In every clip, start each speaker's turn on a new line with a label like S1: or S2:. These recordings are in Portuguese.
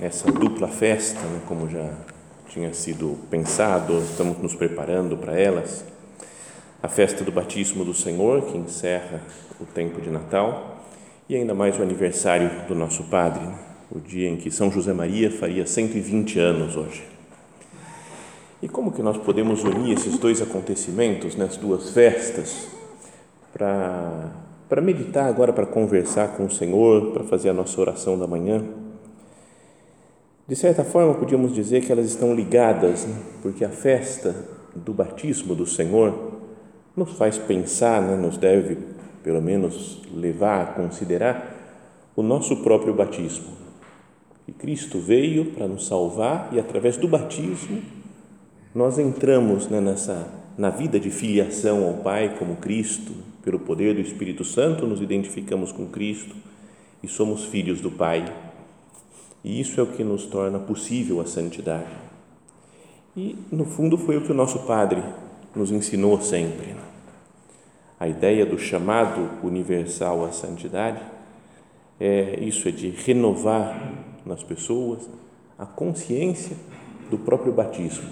S1: essa dupla festa, né, como já tinha sido pensado, estamos nos preparando para elas. A festa do batismo do Senhor, que encerra o tempo de Natal, e ainda mais o aniversário do nosso Padre, né, o dia em que São José Maria faria 120 anos hoje. E como que nós podemos unir esses dois acontecimentos, né, as duas festas, para, para meditar agora, para conversar com o Senhor, para fazer a nossa oração da manhã? De certa forma, podíamos dizer que elas estão ligadas, né? porque a festa do batismo do Senhor nos faz pensar, né? nos deve, pelo menos, levar a considerar o nosso próprio batismo. E Cristo veio para nos salvar e, através do batismo, nós entramos né, nessa na vida de filiação ao Pai como Cristo, pelo poder do Espírito Santo, nos identificamos com Cristo e somos filhos do Pai e isso é o que nos torna possível a santidade. E, no fundo, foi o que o nosso Padre nos ensinou sempre. Né? A ideia do chamado universal à santidade é isso, é de renovar nas pessoas a consciência do próprio batismo.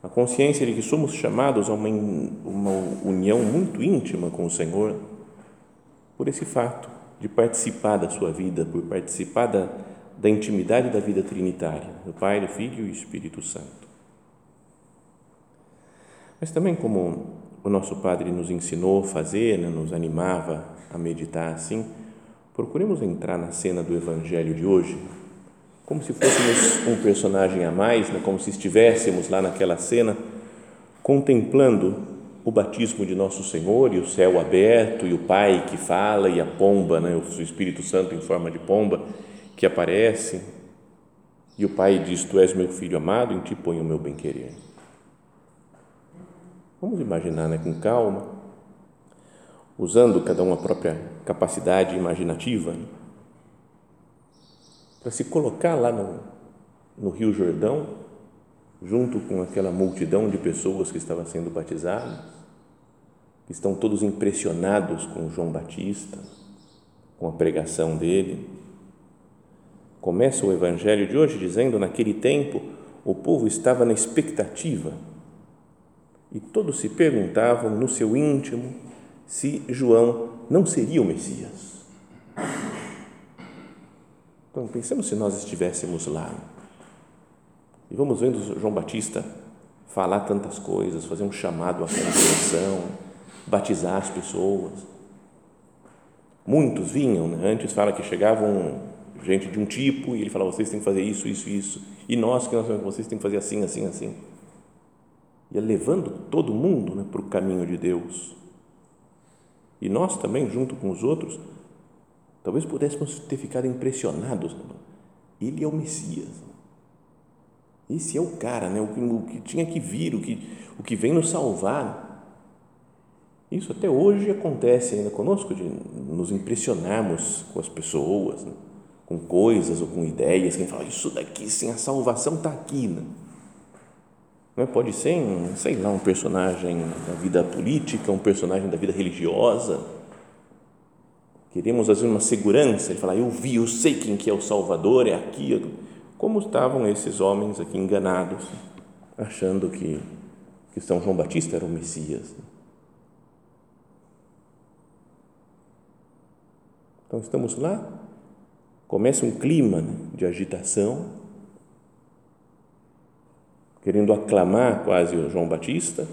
S1: A consciência de que somos chamados a uma, uma união muito íntima com o Senhor por esse fato de participar da sua vida, por participar da, da intimidade da vida trinitária, do Pai, do Filho e do Espírito Santo. Mas também como o nosso Padre nos ensinou a fazer, né, nos animava a meditar assim, procuremos entrar na cena do Evangelho de hoje, como se fôssemos um personagem a mais, né, como se estivéssemos lá naquela cena, contemplando o batismo de Nosso Senhor e o céu aberto e o Pai que fala e a pomba, né, o Espírito Santo em forma de pomba que aparece e o Pai diz: Tu és meu filho amado, em ti ponho o meu bem-querer. Vamos imaginar né, com calma, usando cada um a própria capacidade imaginativa, né, para se colocar lá no, no Rio Jordão, junto com aquela multidão de pessoas que estava sendo batizadas estão todos impressionados com João Batista, com a pregação dele. Começa o evangelho de hoje dizendo: naquele tempo o povo estava na expectativa e todos se perguntavam no seu íntimo se João não seria o Messias. Então, pensemos se nós estivéssemos lá e vamos vendo João Batista falar tantas coisas, fazer um chamado à conversão batizar as pessoas. Muitos vinham, né? antes fala que chegavam gente de um tipo e ele falava, vocês têm que fazer isso, isso, isso. E nós, que nós vocês têm que fazer assim, assim, assim. Ia levando todo mundo né, para o caminho de Deus. E nós também, junto com os outros, talvez pudéssemos ter ficado impressionados. Né? Ele é o Messias. Esse é o cara, né? o, que, o que tinha que vir, o que, o que vem nos salvar. Isso até hoje acontece ainda conosco, de nos impressionarmos com as pessoas, né? Com coisas ou com ideias, quem fala, isso daqui, sim, a salvação está aqui. Né? Não é? Pode ser, um, sei lá, um personagem da vida política, um personagem da vida religiosa. Queremos, às vezes, uma segurança, ele fala, eu vi, eu sei quem que é o Salvador, é aqui. Como estavam esses homens aqui enganados, achando que, que São João Batista era o Messias. Né? Então estamos lá, começa um clima de agitação querendo aclamar quase o João Batista,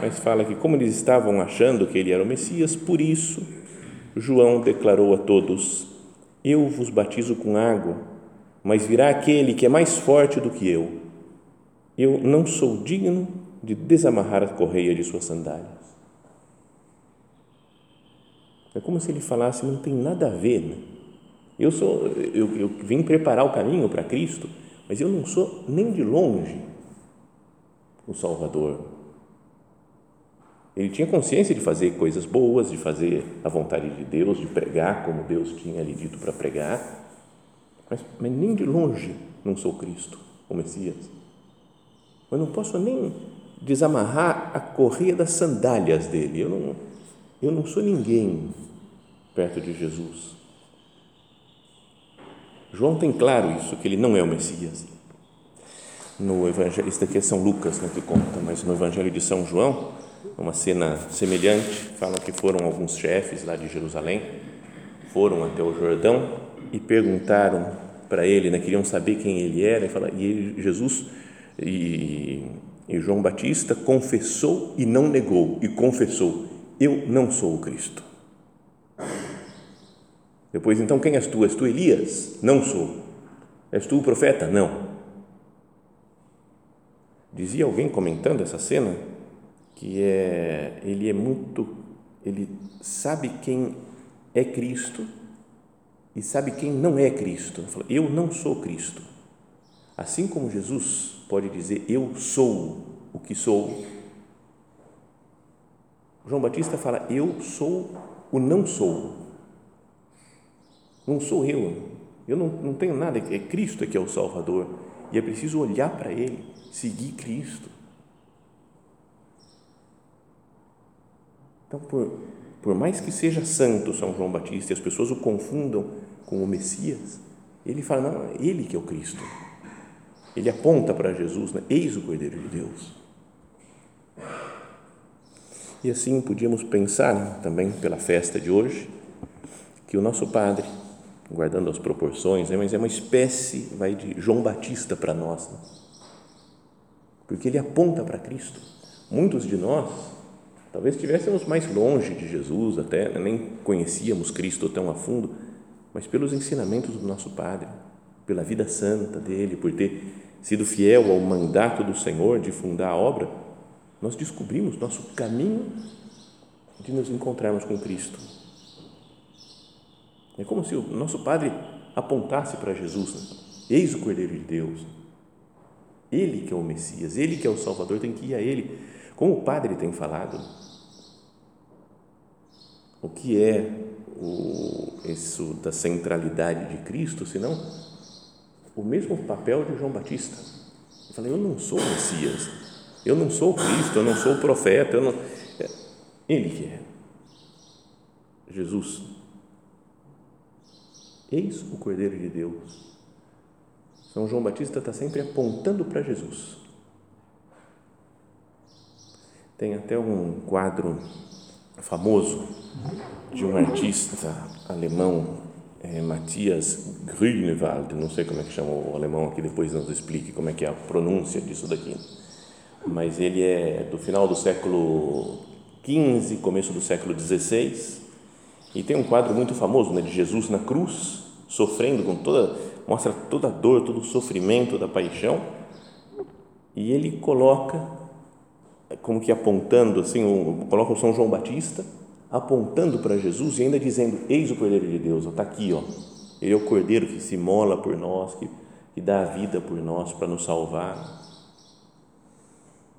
S1: mas fala que, como eles estavam achando que ele era o Messias, por isso João declarou a todos: Eu vos batizo com água, mas virá aquele que é mais forte do que eu. Eu não sou digno de desamarrar a correia de suas sandálias. É como se ele falasse: Não tem nada a ver. Né? Eu, sou, eu, eu vim preparar o caminho para Cristo, mas eu não sou nem de longe o Salvador ele tinha consciência de fazer coisas boas, de fazer a vontade de Deus, de pregar como Deus tinha lhe dito para pregar, mas, mas nem de longe não sou Cristo, o Messias. Eu não posso nem desamarrar a correia das sandálias dele. Eu não, eu não sou ninguém perto de Jesus. João tem claro isso, que ele não é o Messias. No Evangelho, isso daqui é São Lucas né, que conta, mas no Evangelho de São João, uma cena semelhante, falam que foram alguns chefes lá de Jerusalém, foram até o Jordão e perguntaram para ele, né, queriam saber quem ele era, e, falaram, e ele, Jesus e, e João Batista confessou e não negou, e confessou: Eu não sou o Cristo. Depois, então, quem és tu? És tu Elias? Não sou. És tu o profeta? Não. Dizia alguém comentando essa cena que é ele é muito ele sabe quem é Cristo e sabe quem não é Cristo. Fala, eu não sou Cristo. Assim como Jesus pode dizer eu sou o que sou. João Batista fala eu sou o não sou. Não sou eu. Eu não, não tenho nada. É Cristo que é o Salvador e é preciso olhar para Ele, seguir Cristo Então, por, por mais que seja santo São João Batista e as pessoas o confundam com o Messias, ele fala, não, é ele que é o Cristo. Ele aponta para Jesus, né? eis o Cordeiro de Deus. E assim podíamos pensar né, também pela festa de hoje, que o nosso Padre, guardando as proporções, né, mas é uma espécie vai de João Batista para nós, né? porque ele aponta para Cristo. Muitos de nós Talvez estivéssemos mais longe de Jesus, até nem conhecíamos Cristo tão a fundo, mas pelos ensinamentos do nosso Padre, pela vida santa dele, por ter sido fiel ao mandato do Senhor de fundar a obra, nós descobrimos nosso caminho de nos encontrarmos com Cristo. É como se o nosso Padre apontasse para Jesus: né? Eis o Cordeiro de Deus. Ele que é o Messias, ele que é o Salvador, tem que ir a ele. Como o Padre tem falado, o que é o, isso da centralidade de Cristo, senão o mesmo papel de João Batista. Eu falei, eu não sou o Messias, eu não sou o Cristo, eu não sou o profeta, eu não... É, ele que é. Jesus. Eis o Cordeiro de Deus. São João Batista está sempre apontando para Jesus. Tem até um quadro famoso de um artista alemão, é, Matthias Grünewald, não sei como é que chama o alemão aqui, depois nos explique como é que é a pronúncia disso daqui, mas ele é do final do século XV, começo do século XVI, e tem um quadro muito famoso né, de Jesus na cruz, sofrendo com toda, mostra toda a dor, todo o sofrimento da paixão, e ele coloca como que apontando assim, coloca o São João Batista apontando para Jesus e ainda dizendo: Eis o Cordeiro de Deus, está aqui, ó. Ele é o Cordeiro que se mola por nós, que, que dá a vida por nós para nos salvar.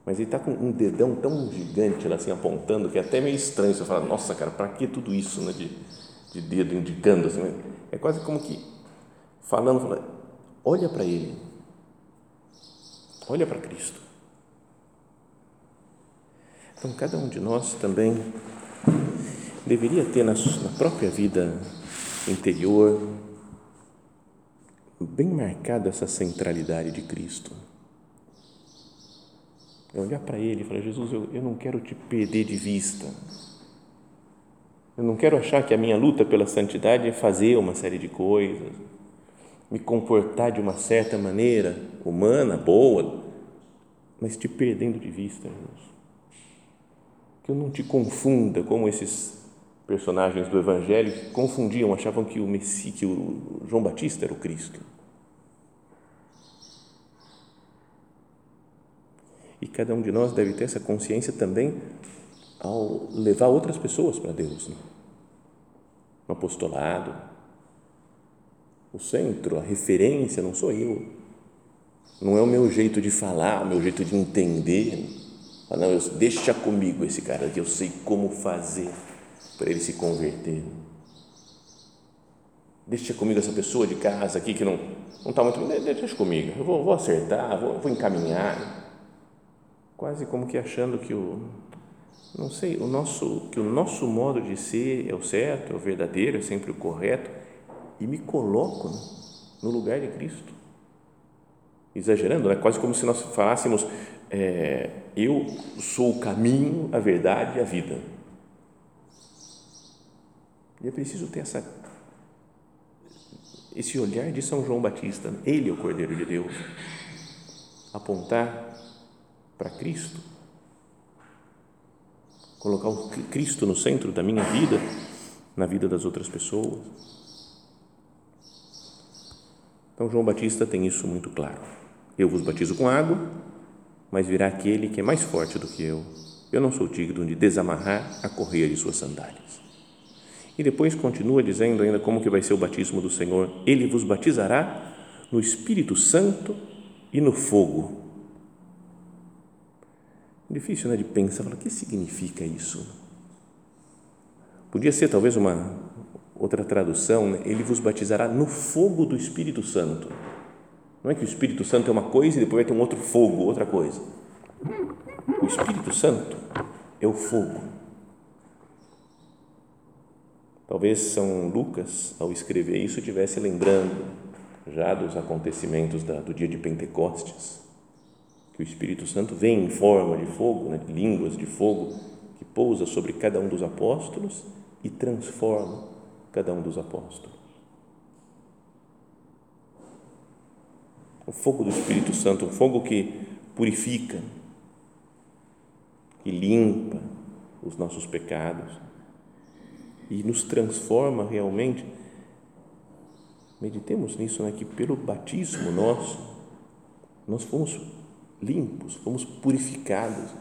S1: Mas ele está com um dedão tão gigante assim apontando que é até meio estranho. Você fala: Nossa, cara, para que tudo isso, né, de, de dedo indicando assim? É quase como que falando, falando olha para ele, olha para Cristo. Então, cada um de nós também deveria ter na, na própria vida interior bem marcada essa centralidade de Cristo. É olhar para Ele e falar: Jesus, eu, eu não quero te perder de vista. Eu não quero achar que a minha luta pela santidade é fazer uma série de coisas, me comportar de uma certa maneira humana, boa, mas te perdendo de vista, Jesus. Que eu não te confunda como esses personagens do Evangelho confundiam, achavam que o Messi, que o João Batista era o Cristo. E cada um de nós deve ter essa consciência também ao levar outras pessoas para Deus. Né? No apostolado, o centro, a referência não sou eu. Não é o meu jeito de falar, o meu jeito de entender. Ah, não, deixa comigo esse cara que eu sei como fazer para ele se converter. Deixa comigo essa pessoa de casa aqui que não não está muito bem, deixa comigo, eu vou, vou acertar, vou, vou encaminhar. Quase como que achando que o, não sei, o nosso, que o nosso modo de ser é o certo, é o verdadeiro, é sempre o correto, e me coloco no lugar de Cristo. Exagerando, né? quase como se nós falássemos, é, eu sou o caminho, a verdade e a vida. E é preciso ter essa, esse olhar de São João Batista. Ele é o Cordeiro de Deus. Apontar para Cristo. Colocar o Cristo no centro da minha vida, na vida das outras pessoas. Então, João Batista tem isso muito claro. Eu vos batizo com água, mas virá aquele que é mais forte do que eu. Eu não sou digno de desamarrar a correia de suas sandálias. E depois continua dizendo ainda como que vai ser o batismo do Senhor. Ele vos batizará no Espírito Santo e no fogo. Difícil, né, de pensar, o que significa isso? Podia ser talvez uma outra tradução, né? ele vos batizará no fogo do Espírito Santo. Não é que o Espírito Santo é uma coisa e depois vai ter um outro fogo, outra coisa. O Espírito Santo é o fogo Talvez São Lucas, ao escrever isso, estivesse lembrando já dos acontecimentos da, do dia de Pentecostes, que o Espírito Santo vem em forma de fogo, né, línguas de fogo, que pousa sobre cada um dos apóstolos e transforma cada um dos apóstolos. O fogo do Espírito Santo, um fogo que purifica, que limpa os nossos pecados, e nos transforma realmente. Meditemos nisso, né? que pelo batismo nosso, nós fomos limpos, fomos purificados,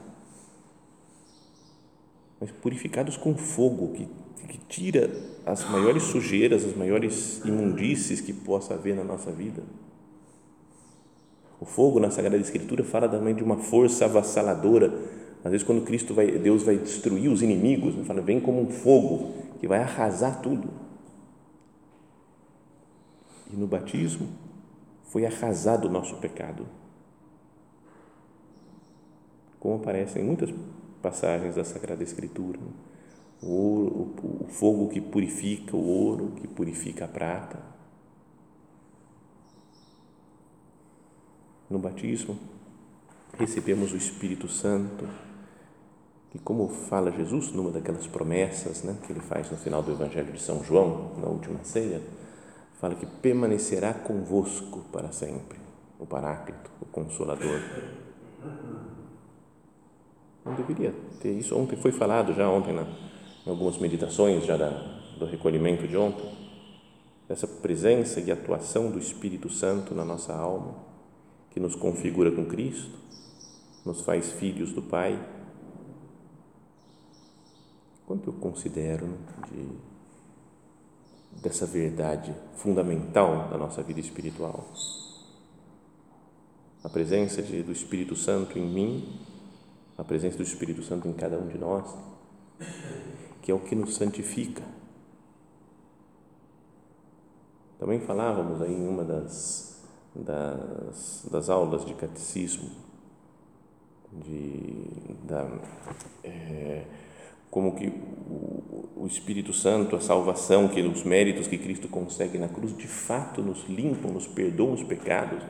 S1: mas purificados com fogo que, que tira as maiores sujeiras, as maiores imundícies que possa haver na nossa vida. O fogo na Sagrada Escritura fala também de uma força avassaladora. Às vezes, quando Cristo vai, Deus vai destruir os inimigos, fala, vem como um fogo que vai arrasar tudo. E no batismo foi arrasado o nosso pecado. Como aparece em muitas passagens da Sagrada Escritura. O, ouro, o, o fogo que purifica o ouro, que purifica a prata. No batismo, recebemos o Espírito Santo e como fala Jesus numa daquelas promessas né, que ele faz no final do Evangelho de São João, na última ceia, fala que permanecerá convosco para sempre, o Paráclito, o Consolador. Não deveria ter isso. Ontem foi falado, já ontem, na, em algumas meditações já da, do recolhimento de ontem, dessa presença e atuação do Espírito Santo na nossa alma, que nos configura com Cristo, nos faz filhos do Pai Quanto eu considero né, de, dessa verdade fundamental da nossa vida espiritual? A presença de, do Espírito Santo em mim, a presença do Espírito Santo em cada um de nós, que é o que nos santifica. Também falávamos aí em uma das, das, das aulas de catecismo, de, da, é, como que o, Espírito Santo, a salvação, que os méritos que Cristo consegue na cruz, de fato nos limpam, nos perdoam os pecados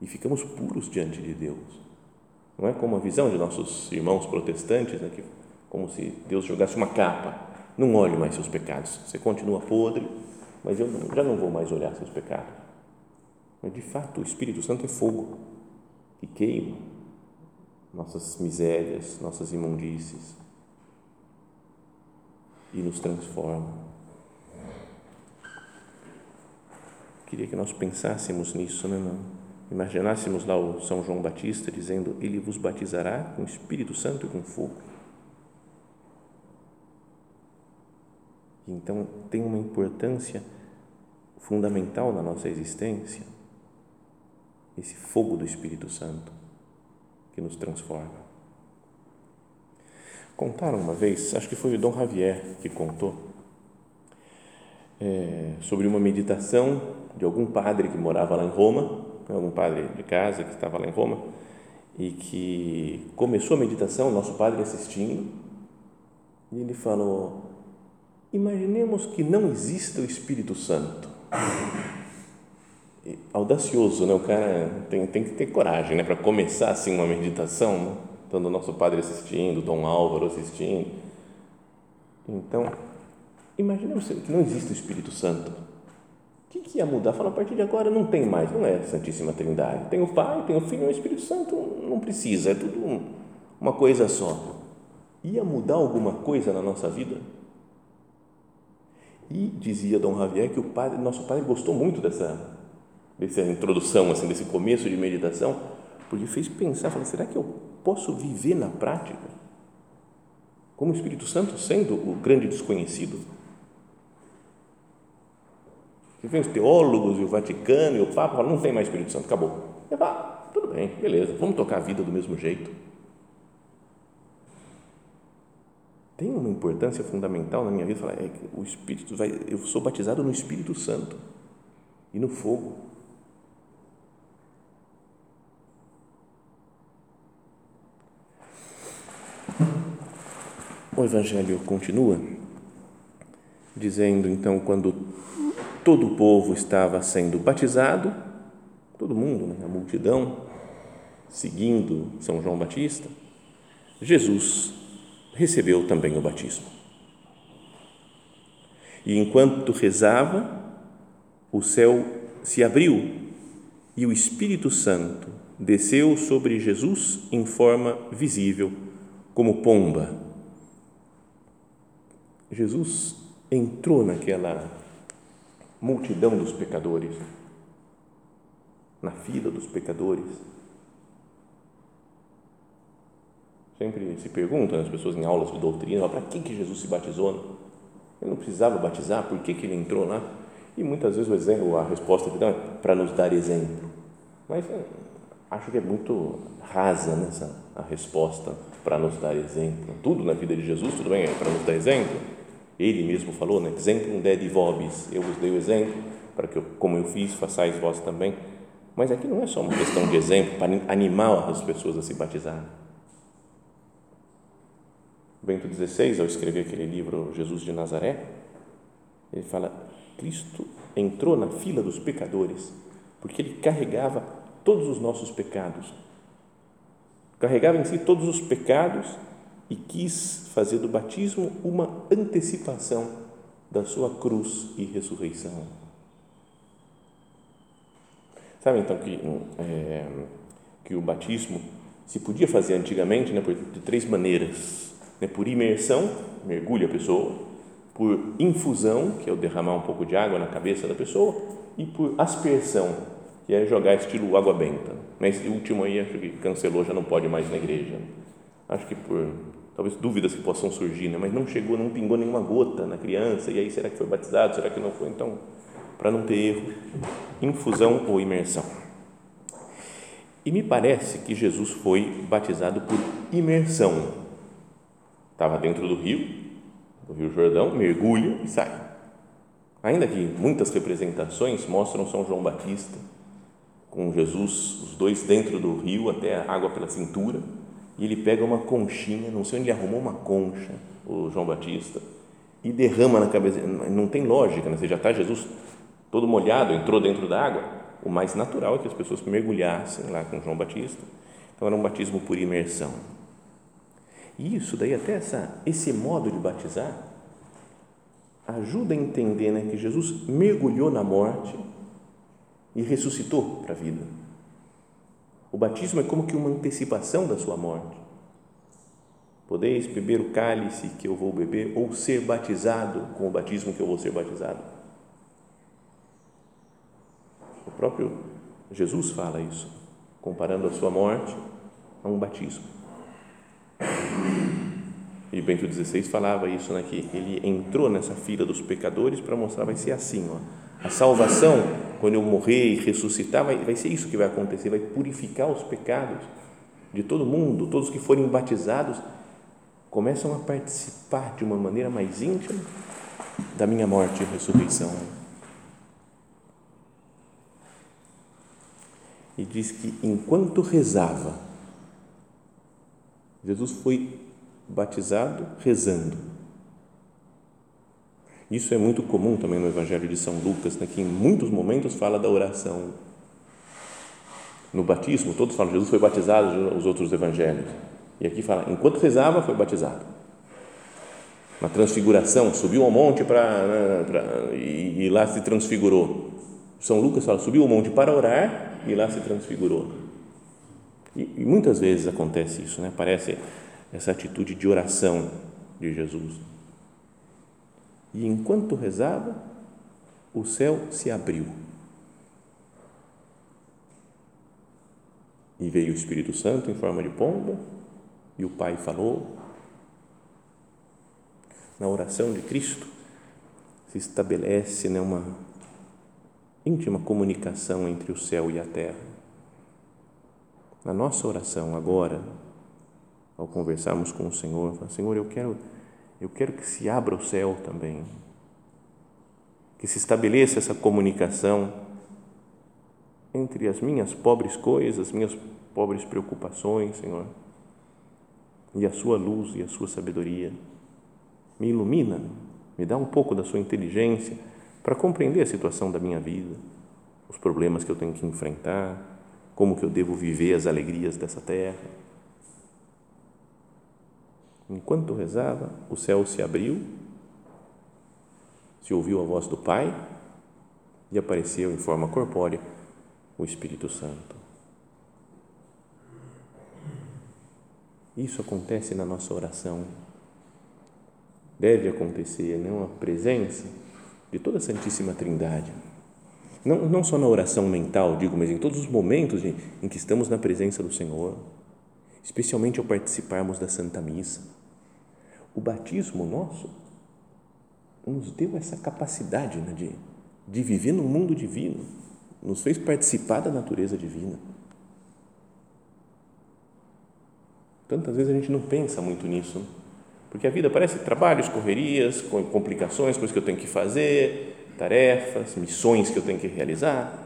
S1: e ficamos puros diante de Deus. Não é como a visão de nossos irmãos protestantes, né, que, como se Deus jogasse uma capa, não olhe mais seus pecados, você continua podre, mas eu já não vou mais olhar seus pecados. Mas de fato o Espírito Santo é fogo que queima nossas misérias, nossas imundícies e nos transforma. Queria que nós pensássemos nisso, né? Não? Imaginássemos lá o São João Batista dizendo: Ele vos batizará com Espírito Santo e com fogo. Então, tem uma importância fundamental na nossa existência esse fogo do Espírito Santo que nos transforma. Contaram uma vez, acho que foi o Dom Javier que contou, é, sobre uma meditação de algum padre que morava lá em Roma, algum padre de casa que estava lá em Roma, e que começou a meditação, nosso padre assistindo, e ele falou: Imaginemos que não exista o Espírito Santo. Audacioso, né? O cara tem, tem que ter coragem, né? Para começar assim uma meditação, né? o nosso padre assistindo, Dom Álvaro assistindo. Então, imaginemos que não existe o Espírito Santo. Que, que ia mudar? Fala, a partir de agora não tem mais, não é Santíssima Trindade. Tem o Pai, tem o Filho e o Espírito Santo, não precisa, é tudo uma coisa só. Ia mudar alguma coisa na nossa vida? E dizia Dom Javier que o padre, nosso padre gostou muito dessa, dessa introdução, assim, desse começo de meditação, porque fez pensar, falou, será que eu posso viver na prática como o Espírito Santo sendo o grande desconhecido? Você vê os teólogos e o Vaticano e o Papa não tem mais Espírito Santo, acabou. E, ah, tudo bem, beleza, vamos tocar a vida do mesmo jeito. Tem uma importância fundamental na minha vida, falar, é que o Espírito vai, eu sou batizado no Espírito Santo e no fogo. O Evangelho continua dizendo então quando todo o povo estava sendo batizado, todo mundo, né, a multidão, seguindo São João Batista, Jesus recebeu também o batismo. E enquanto rezava, o céu se abriu e o Espírito Santo desceu sobre Jesus em forma visível, como pomba Jesus entrou naquela multidão dos pecadores, na fila dos pecadores. Sempre se perguntam as pessoas em aulas de doutrina, para que, que Jesus se batizou? Ele não precisava batizar, por que, que ele entrou lá? E muitas vezes o exemplo, a resposta que dá é para nos dar exemplo. Mas é, acho que é muito rasa nessa a resposta para nos dar exemplo. Tudo na vida de Jesus, tudo bem, é para nos dar exemplo, ele mesmo falou, né? Exemplo de vobis, eu vos dei o exemplo para que, eu, como eu fiz, façais vós também. Mas aqui não é só uma questão de exemplo para animar as pessoas a se batizar. Bento XVI, ao escrever aquele livro Jesus de Nazaré, ele fala: Cristo entrou na fila dos pecadores porque ele carregava todos os nossos pecados. Carregava em si todos os pecados e quis fazer do batismo uma antecipação da sua cruz e ressurreição. Sabe então que, é, que o batismo se podia fazer antigamente né, de três maneiras: né, por imersão, mergulha a pessoa, por infusão, que é o derramar um pouco de água na cabeça da pessoa, e por aspersão, que é jogar estilo água benta. Mas esse último aí acho que cancelou, já não pode mais na igreja. Acho que por talvez dúvidas que possam surgir, né? mas não chegou, não pingou nenhuma gota na criança, e aí será que foi batizado, será que não foi? Então, para não ter erro, infusão ou imersão. E me parece que Jesus foi batizado por imersão. Estava dentro do rio, do Rio Jordão, mergulha e sai. Ainda que muitas representações mostram São João Batista com Jesus, os dois dentro do rio, até a água pela cintura, e ele pega uma conchinha, não sei onde ele arrumou uma concha, o João Batista, e derrama na cabeça. Não tem lógica, né? Você já está Jesus todo molhado, entrou dentro da água. O mais natural é que as pessoas mergulhassem lá com João Batista. Então era um batismo por imersão. E isso daí até essa, esse modo de batizar ajuda a entender né, que Jesus mergulhou na morte e ressuscitou para a vida O batismo é como que uma antecipação da sua morte. Podeis beber o cálice que eu vou beber ou ser batizado com o batismo que eu vou ser batizado. O próprio Jesus fala isso, comparando a sua morte a um batismo. E Bento XVI falava isso, né, que ele entrou nessa fila dos pecadores para mostrar, vai ser assim, ó, a salvação, quando eu morrer e ressuscitar, vai, vai ser isso que vai acontecer, vai purificar os pecados de todo mundo, todos que forem batizados começam a participar de uma maneira mais íntima da minha morte e ressurreição. E diz que enquanto rezava, Jesus foi batizado rezando. Isso é muito comum também no Evangelho de São Lucas, né, que em muitos momentos fala da oração. No batismo, todos falam Jesus foi batizado, os outros evangelhos. E aqui fala, enquanto rezava, foi batizado. Na transfiguração, subiu ao monte para né, e, e lá se transfigurou. São Lucas fala, subiu ao monte para orar e lá se transfigurou. E, e muitas vezes acontece isso, né? Parece essa atitude de oração de Jesus. E enquanto rezava, o céu se abriu. E veio o Espírito Santo em forma de pomba, e o Pai falou. Na oração de Cristo se estabelece né, uma íntima comunicação entre o céu e a terra. Na nossa oração agora, ao conversarmos com o Senhor, falar, Senhor, eu quero, eu quero que se abra o céu também, que se estabeleça essa comunicação entre as minhas pobres coisas, minhas pobres preocupações, Senhor, e a Sua luz e a Sua sabedoria. Me ilumina, me dá um pouco da Sua inteligência para compreender a situação da minha vida, os problemas que eu tenho que enfrentar, como que eu devo viver as alegrias dessa terra Enquanto rezava, o céu se abriu, se ouviu a voz do Pai e apareceu em forma corpórea o Espírito Santo. Isso acontece na nossa oração. Deve acontecer, não a presença de toda a Santíssima Trindade. Não, não só na oração mental, digo, mas em todos os momentos em, em que estamos na presença do Senhor especialmente ao participarmos da Santa Missa. O batismo nosso nos deu essa capacidade né, de, de viver no mundo divino, nos fez participar da natureza divina. Tantas vezes a gente não pensa muito nisso, né? porque a vida parece trabalhos, correrias, complicações, coisas que eu tenho que fazer, tarefas, missões que eu tenho que realizar.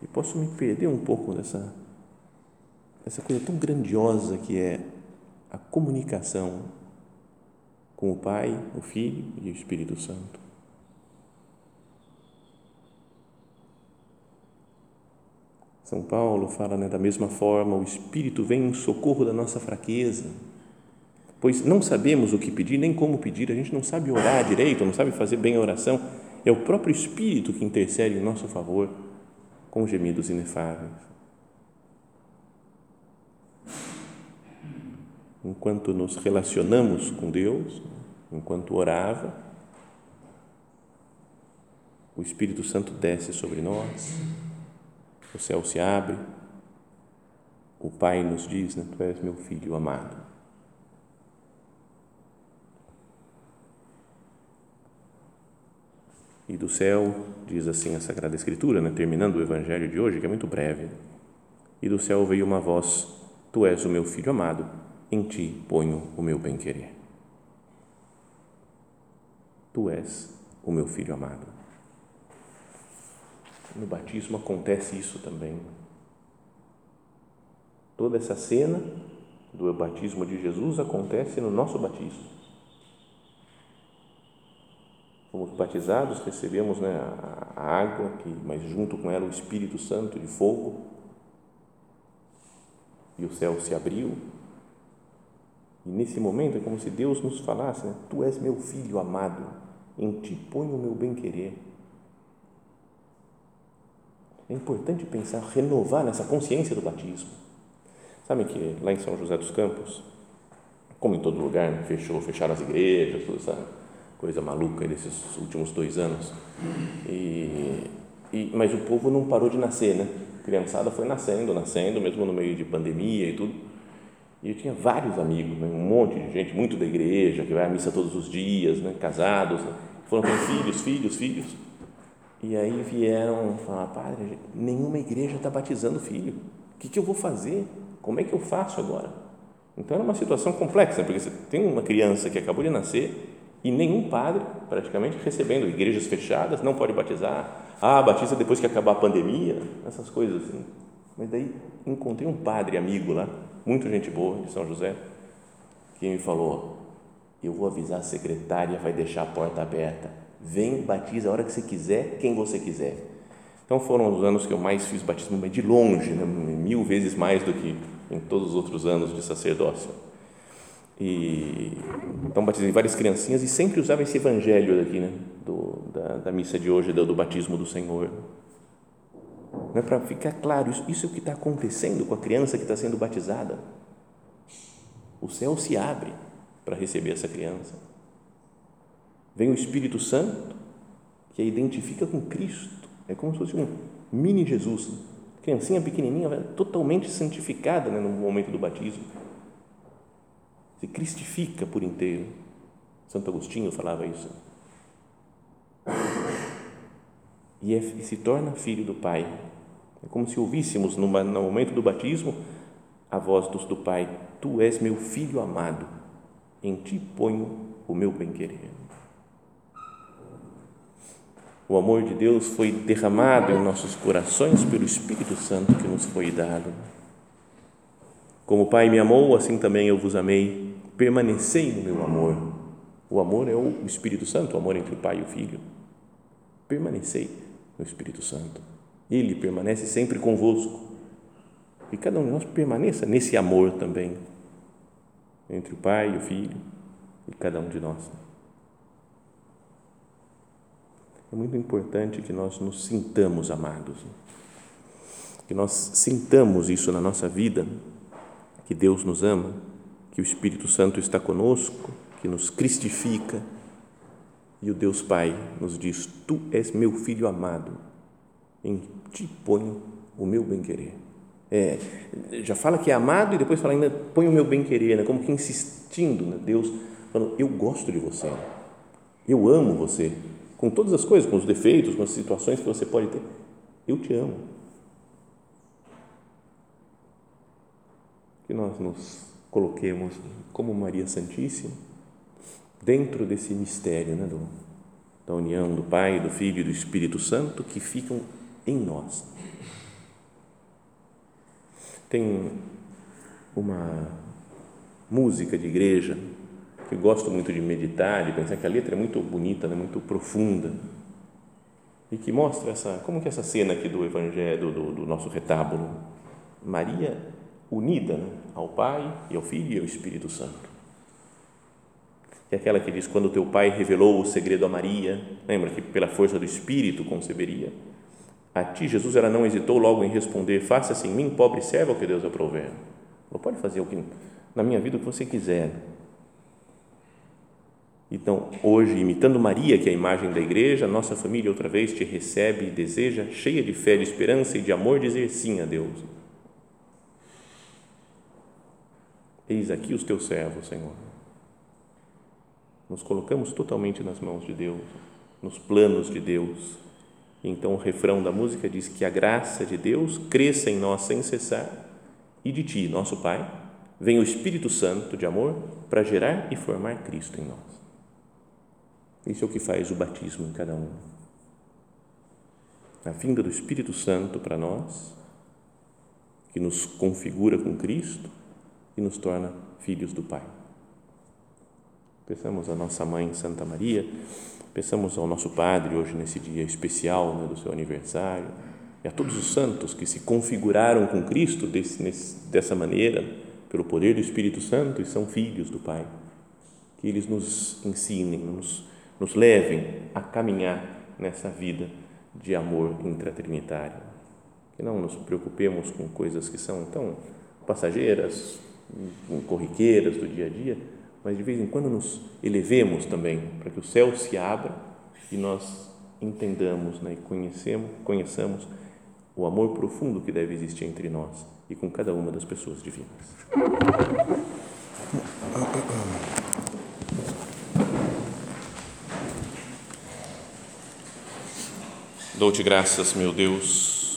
S1: E posso me perder um pouco dessa essa coisa tão grandiosa que é a comunicação com o Pai, o Filho e o Espírito Santo. São Paulo fala né, da mesma forma: o Espírito vem em socorro da nossa fraqueza, pois não sabemos o que pedir nem como pedir, a gente não sabe orar direito, não sabe fazer bem a oração. É o próprio Espírito que intercede em nosso favor com gemidos inefáveis. Enquanto nos relacionamos com Deus, enquanto orava, o Espírito Santo desce sobre nós, o céu se abre, o Pai nos diz: né, Tu és meu filho amado. E do céu, diz assim a Sagrada Escritura, né, terminando o Evangelho de hoje, que é muito breve, e do céu veio uma voz: Tu és o meu filho amado em ti ponho o meu bem-querer. Tu és o meu filho amado. No batismo acontece isso também. Toda essa cena do batismo de Jesus acontece no nosso batismo. Fomos batizados, recebemos né, a, água, que, mas junto com ela o Espírito Santo de fogo, e o céu se abriu e nesse momento é como se Deus nos falasse: né? Tu és meu filho amado, em ti ponho o meu bem-querer. É importante pensar, renovar nessa consciência do batismo. Sabe que lá em São José dos Campos, como em todo lugar, né, fechou, fecharam as igrejas, toda essa coisa maluca desses últimos dois anos. E, e, mas o povo não parou de nascer, né? Criançada foi nascendo, nascendo, mesmo no meio de pandemia e tudo. E eu tinha vários amigos, né? um monte de gente, muito da igreja, que vai à missa todos os dias, né? casados, né? foram com filhos, filhos, filhos. E aí vieram falar, padre, nenhuma igreja está batizando filho. O que, que eu vou fazer? Como é que eu faço agora? Então era uma situação complexa, porque você tem uma criança que acabou de nascer e nenhum padre, praticamente, recebendo igrejas fechadas, não pode batizar. Ah, batiza depois que acabar a pandemia, essas coisas assim. Mas daí encontrei um padre amigo lá, muito gente boa, de São José, que me falou: Eu vou avisar a secretária, vai deixar a porta aberta. Vem, batiza a hora que você quiser, quem você quiser. Então foram os anos que eu mais fiz batismo, mas de longe, né? mil vezes mais do que em todos os outros anos de sacerdócio. E, então batizei várias criancinhas e sempre usava esse evangelho daqui, né? Do, da, da missa de hoje, do, do batismo do Senhor. Não é para ficar claro, isso, isso é o que está acontecendo com a criança que está sendo batizada. O céu se abre para receber essa criança. Vem o Espírito Santo que a identifica com Cristo. É como se fosse um mini Jesus. Né? criancinha pequenininha, totalmente santificada né, no momento do batismo. Se cristifica por inteiro. Santo Agostinho falava isso. E, é, e se torna filho do Pai. É como se ouvíssemos no, no momento do batismo a voz do, do Pai: Tu és meu filho amado, em ti ponho o meu bem-querer. O amor de Deus foi derramado em nossos corações pelo Espírito Santo que nos foi dado. Como o Pai me amou, assim também eu vos amei. Permanecei no meu amor. O amor é o Espírito Santo, o amor entre o Pai e o Filho. Permanecei no Espírito Santo. Ele permanece sempre convosco. E cada um de nós permaneça nesse amor também entre o Pai e o Filho e cada um de nós. é muito importante que nós nos sintamos amados, que nós sintamos isso na nossa vida, que Deus nos ama, que o Espírito Santo está conosco, que nos cristifica e o Deus Pai nos diz: Tu és meu filho amado, em ti ponho o meu bem-querer. É, já fala que é amado e depois fala ainda põe o meu bem-querer, né? como que insistindo, né? Deus falando: Eu gosto de você, eu amo você, com todas as coisas, com os defeitos, com as situações que você pode ter. Eu te amo. Que nós nos coloquemos como Maria Santíssima dentro desse mistério né, do, da união do Pai, do Filho e do Espírito Santo que ficam em nós. Tem uma música de igreja que gosto muito de meditar, de pensar que a letra é muito bonita, né, muito profunda e que mostra essa, como que essa cena aqui do evangelho, do, do nosso retábulo, Maria unida né, ao Pai e ao Filho e ao Espírito Santo. Que é aquela que diz, quando teu Pai revelou o segredo a Maria, lembra que pela força do Espírito conceberia, a ti, Jesus, ela não hesitou logo em responder, faça-se em mim, pobre servo, o que Deus aprover. Não pode fazer o que, na minha vida o que você quiser, então, hoje, imitando Maria, que é a imagem da igreja, nossa família outra vez te recebe e deseja, cheia de fé, de esperança e de amor, dizer sim a Deus. Eis aqui os teus servos, Senhor. Nos colocamos totalmente nas mãos de Deus, nos planos de Deus. Então, o refrão da música diz que a graça de Deus cresça em nós sem cessar e de ti, nosso Pai, vem o Espírito Santo de amor para gerar e formar Cristo em nós. Isso é o que faz o batismo em cada um. A vinda do Espírito Santo para nós, que nos configura com Cristo e nos torna filhos do Pai. Pensamos a nossa mãe Santa Maria, pensamos ao nosso Padre hoje nesse dia especial né, do seu aniversário, e a todos os santos que se configuraram com Cristo desse, nesse, dessa maneira, pelo poder do Espírito Santo e são filhos do Pai. Que eles nos ensinem, nos nos levem a caminhar nessa vida de amor intratrinitário. que não nos preocupemos com coisas que são tão passageiras, corriqueiras do dia a dia, mas de vez em quando nos elevemos também para que o céu se abra e nós entendamos né, e conhecemos, conheçamos o amor profundo que deve existir entre nós e com cada uma das pessoas divinas. Dou-te graças, meu Deus,